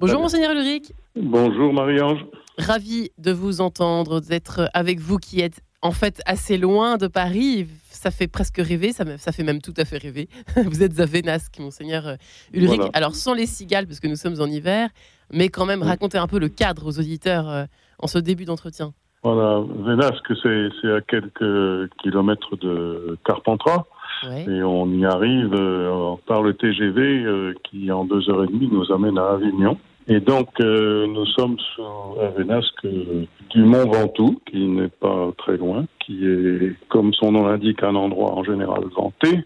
Bonjour Monseigneur Ulrich. Bonjour Marie-Ange. Ravi de vous entendre, d'être avec vous qui êtes en fait assez loin de Paris. Ça fait presque rêver, ça, ça fait même tout à fait rêver. Vous êtes à Vénasque, Monseigneur euh, Ulrich. Alors sans les cigales, parce que nous sommes en hiver, mais quand même racontez un peu le cadre aux auditeurs euh, en ce début d'entretien. Voilà, Vénasque, c'est à quelques kilomètres de Carpentras. Et on y arrive euh, par le TGV euh, qui, en deux heures et demie, nous amène à Avignon. Et donc, euh, nous sommes sur Vénasque du Mont Ventoux, qui n'est pas très loin, qui est, comme son nom l'indique, un endroit en général vanté.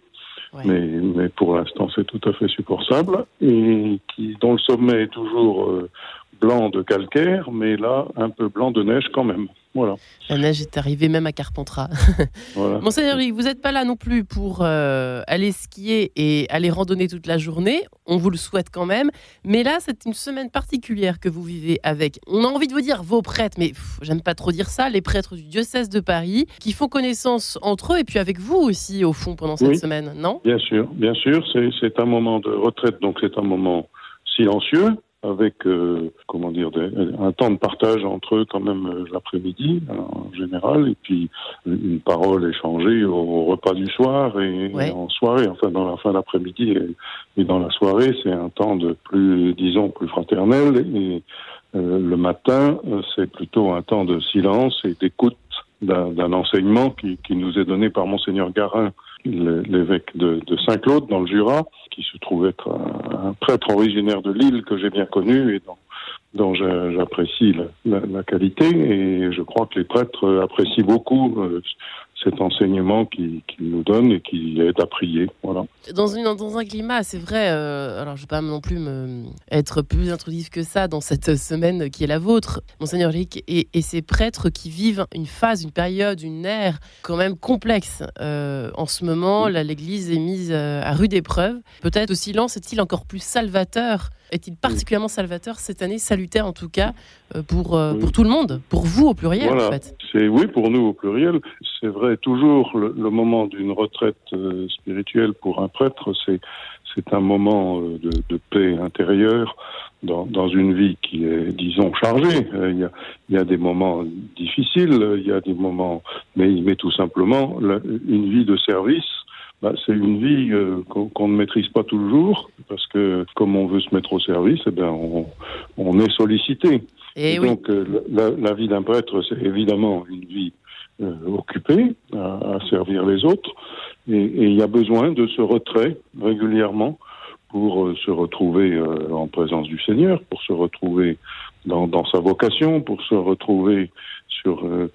Mais, mais pour l'instant, c'est tout à fait supportable. Et qui, dont le sommet est toujours blanc de calcaire, mais là, un peu blanc de neige quand même. Voilà. La neige est arrivée même à Carpentras. Voilà. Monseigneur, vous n'êtes pas là non plus pour euh, aller skier et aller randonner toute la journée. On vous le souhaite quand même. Mais là, c'est une semaine particulière que vous vivez avec. On a envie de vous dire vos prêtres, mais j'aime pas trop dire ça, les prêtres du diocèse de Paris, qui font connaissance entre eux et puis avec vous aussi, au fond, pendant cette semaine, non? Bien sûr, bien sûr. C'est un moment de retraite, donc c'est un moment silencieux avec euh, comment dire un temps de partage entre eux quand même euh, l'après-midi en général et puis une parole échangée au, repas du soir et, en soirée. Enfin dans la fin d'après-midi et, dans la soirée c'est un temps de plus disons plus fraternel et euh, le matin c'est plutôt un temps de silence et d'écoute d'un enseignement qui, qui, nous est donné par monseigneur Garin l'évêque de, de Saint-Claude dans le Jura qui se trouve être un, prêtre originaire de Lille que j'ai bien connu et dont, j'apprécie la, la, qualité. Et je crois que les prêtres apprécient beaucoup euh, cet enseignement qu'il qui nous donne et qui est à prier. Voilà. Dans, une, dans un climat, c'est vrai, euh, alors je ne vais pas non plus me, être plus intrusif que ça dans cette semaine qui est la vôtre, Monseigneur Lic, et, et, ces prêtres qui vivent une phase, une période, une ère quand même complexe. Euh, en ce moment, l'Église est mise euh, à rude épreuve. Peut-être le silence est-il encore plus salvateur est-il particulièrement salvateur cette année, salutaire en tout cas, euh, pour, euh, pour tout le monde, pour vous au pluriel en fait c'est, Oui, pour nous au pluriel. C'est vrai, toujours le, moment d'une retraite euh, spirituelle pour un prêtre, c'est, c'est un moment de, de paix intérieure dans, dans, une vie qui est, disons, chargée. Il y a, il y a des moments difficiles, il y a des moments, mais, mais tout simplement, une vie de service bah, c'est une vie euh, qu'on ne maîtrise pas toujours, parce que comme on veut se mettre au service, eh bien, on, on est sollicité. Et, eh donc euh, la, la, vie d'un prêtre, c'est évidemment une vie euh, occupée à, à, servir les autres, et il y a besoin de ce retrait régulièrement pour se retrouver en présence du Seigneur, pour se retrouver dans, dans sa vocation, pour se retrouver sur, euh,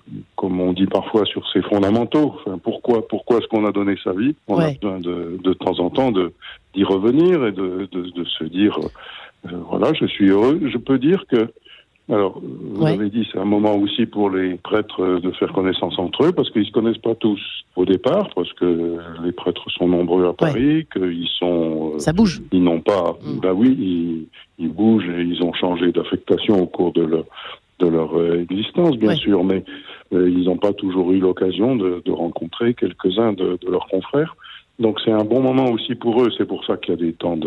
dit parfois, sur ses fondamentaux. Enfin, pourquoi, pourquoi est-ce qu'on a donné sa vie? On a besoin de, de temps en temps d'y revenir et de, de, de se dire, euh, voilà, je suis heureux. Je peux dire que alors, vous avez dit, c'est un moment aussi pour les prêtres de faire connaissance entre eux, parce qu'ils se connaissent pas tous au départ, parce que les prêtres sont nombreux à Paris, qu'ils sont... Euh, Ça bouge. Ils n'ont pas... Mm. Bah oui, ils, ils, bougent et ils ont changé d'affectation au cours de leur, de leur euh, existence, bien sûr, mais euh, ils n'ont pas toujours eu l'occasion de, de, rencontrer quelques-uns de, de, leurs confrères. Donc c'est un bon moment aussi pour eux. C'est pour ça qu'il y a des temps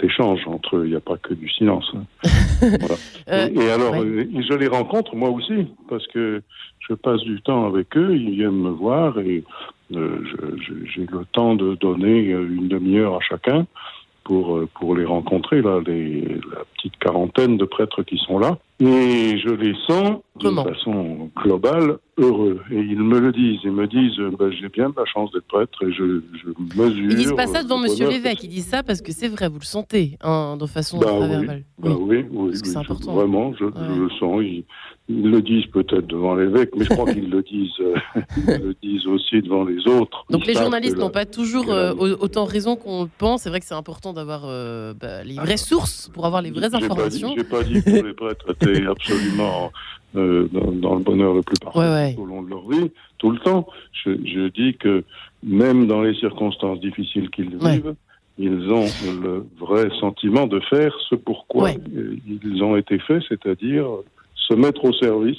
d'échange entre eux. Il n'y a pas que du silence. Voilà. euh, et, et, alors, euh, je les rencontre moi aussi parce que je passe du temps avec eux. Ils viennent me voir et euh, j'ai le temps de donner une demi-heure à chacun pour, euh, pour les rencontrer, là, les, la petite quarantaine de prêtres qui sont là. Et je les sens, de façon globale, heureux. Et ils me le disent. Ils me disent, bah, j'ai bien de la chance d'être prêtre et je, je mesure. Ils disent pas ça devant Monsieur l'évêque. Ils disent ça parce que c'est vrai, vous le sentez, hein, de façon bah, oui. Bah, oui, oui, oui, oui c'est important. Vraiment, je, ouais. je, le sens. Ils, ils le disent peut-être devant l'évêque, mais je crois qu'ils le disent, euh, ils le disent aussi devant les autres. Donc les journalistes n'ont pas toujours euh, autant raison qu'on le pense. C'est vrai que c'est important d'avoir euh, bah, les vraies sources pour avoir les vraies informations. J'ai pas, dit que les prêtres étaient absolument euh, dans, dans, le bonheur le plus parfait ouais, ouais. au long de leur vie, tout le temps. Je, je, dis que même dans les circonstances difficiles qu'ils vivent, ils ont le vrai sentiment de faire ce pourquoi ils ont été faits, c'est-à-dire se mettre au service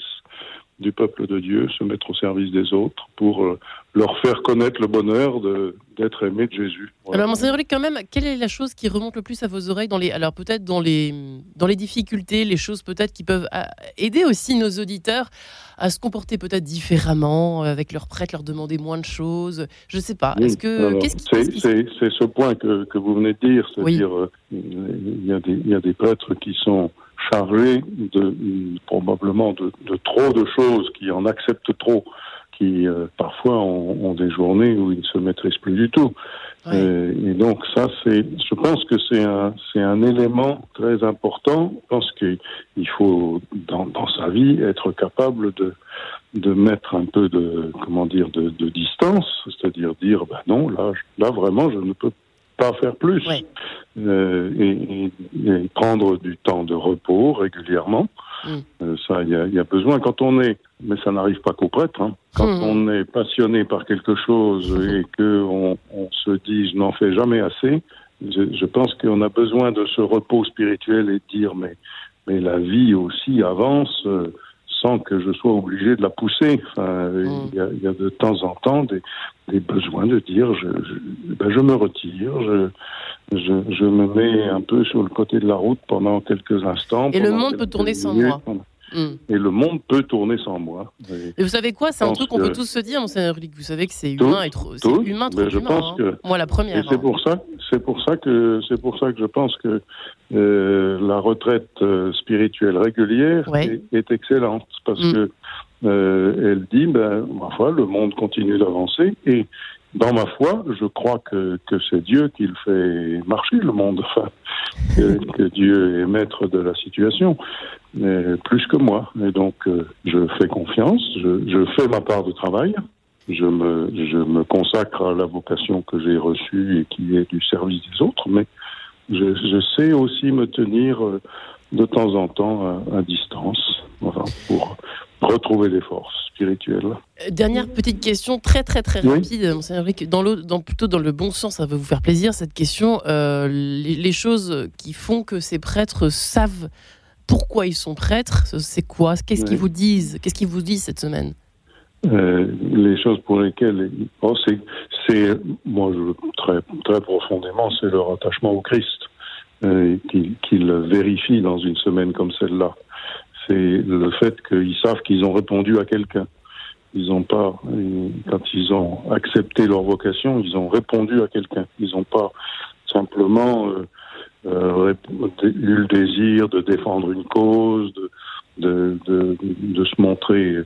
du peuple de Dieu, se mettre au service des autres pour euh, leur faire connaître le bonheur d'être aimé de Jésus. Alors, Monseigneur quand même, quelle est la chose qui remonte le plus à vos oreilles dans les, alors peut-être dans les, dans les difficultés, les choses peut-être qui peuvent euh, aider aussi nos auditeurs à se comporter peut-être différemment euh, avec leurs prêtres, leur demander moins de choses? Je ne sais pas. Est-ce que c'est ce point que, que, vous venez de dire, c'est-à-dire il y, a des, il y a des prêtres qui sont chargés de probablement de, de, trop de choses, qui en acceptent trop, qui euh, parfois ont, des journées où ils ne se maîtrisent plus du tout. Euh, et donc ça, c'est, je pense que c'est un, c'est un élément très important. Je pense qu'il faut dans, dans sa vie être capable de de mettre un peu de comment dire de, de distance, c'est-à-dire dire ben non là là vraiment je ne peux pas faire plus euh, et, et, prendre du temps de repos régulièrement. Mm. Euh, ça, il y a, y a, besoin quand on est, mais ça n'arrive pas qu'aux prêtres. Hein. Quand mm. on est passionné par quelque chose et que on, se dit je n'en fais jamais assez, je, je pense qu'on a besoin de ce repos spirituel et de dire mais mais la vie aussi avance. Euh, sans que je sois obligé de la pousser. Enfin, il, y a, il, y a, de temps en temps des, des besoins de dire je, je, ben je me retire, je, je, je, me mets un peu sur le côté de la route pendant quelques instants. Et le monde peut tourner sans moi. Mm. Et le monde peut tourner sans moi. Et, vous savez quoi C'est un truc qu'on peut tous se dire, Monseigneur Rulic. Vous savez que c'est humain et trop, c'est humain, trop je Pense hein. que, moi, la première. c'est hein. pour ça, c'est pour ça que, c'est pour ça que je pense que euh, la retraite euh, spirituelle régulière est, est, excellente parce mm. que euh, elle dit, ben, ma foi, le monde continue d'avancer et dans ma foi, je crois que, que c'est Dieu qui le fait marcher, le monde, que, Dieu est maître de la situation, mais plus que moi. Et donc, euh, je fais confiance, je, fais ma part de travail, je me, je me consacre à la vocation que j'ai reçue et qui est du service des autres, mais je, sais aussi me tenir euh, de temps en temps à, distance, pour retrouver des forces Euh, dernière petite question très très très rapide, Monseigneur dans, le, dans plutôt dans le bon sens, ça va vous faire plaisir cette question. Euh, les, les, choses qui font que ces prêtres savent pourquoi ils sont prêtres, c'est quoi? Qu'est-ce qu'ils vous disent? Qu'est-ce qu'ils vous disent cette semaine? Euh, les choses pour lesquelles oh, c'est moi je, très très profondément c'est leur attachement au Christ euh, qu'ils qu vérifient dans une semaine comme celle-là c'est le fait qu'ils savent qu'ils ont répondu à quelqu'un. Ils n'ont pas, quand ils ont accepté leur vocation, ils ont répondu à quelqu'un. Ils n'ont pas simplement euh, euh, eu le désir de défendre une cause, de, de, de, se montrer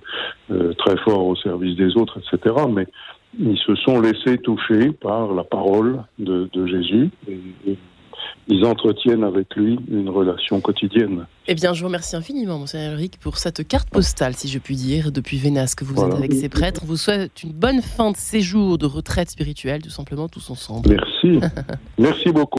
euh, très fort au service des autres, etc. Mais ils se sont laissés toucher par la parole de, Jésus. Ils entretiennent avec lui une relation quotidienne. Eh bien, je vous remercie infiniment, Monseigneur Eric, pour cette carte postale, si je puis dire, depuis Vénas que vous êtes avec ces prêtres. On vous souhaite une bonne fin de séjour de retraite spirituelle, tout simplement, tous ensemble. Merci. Merci beaucoup.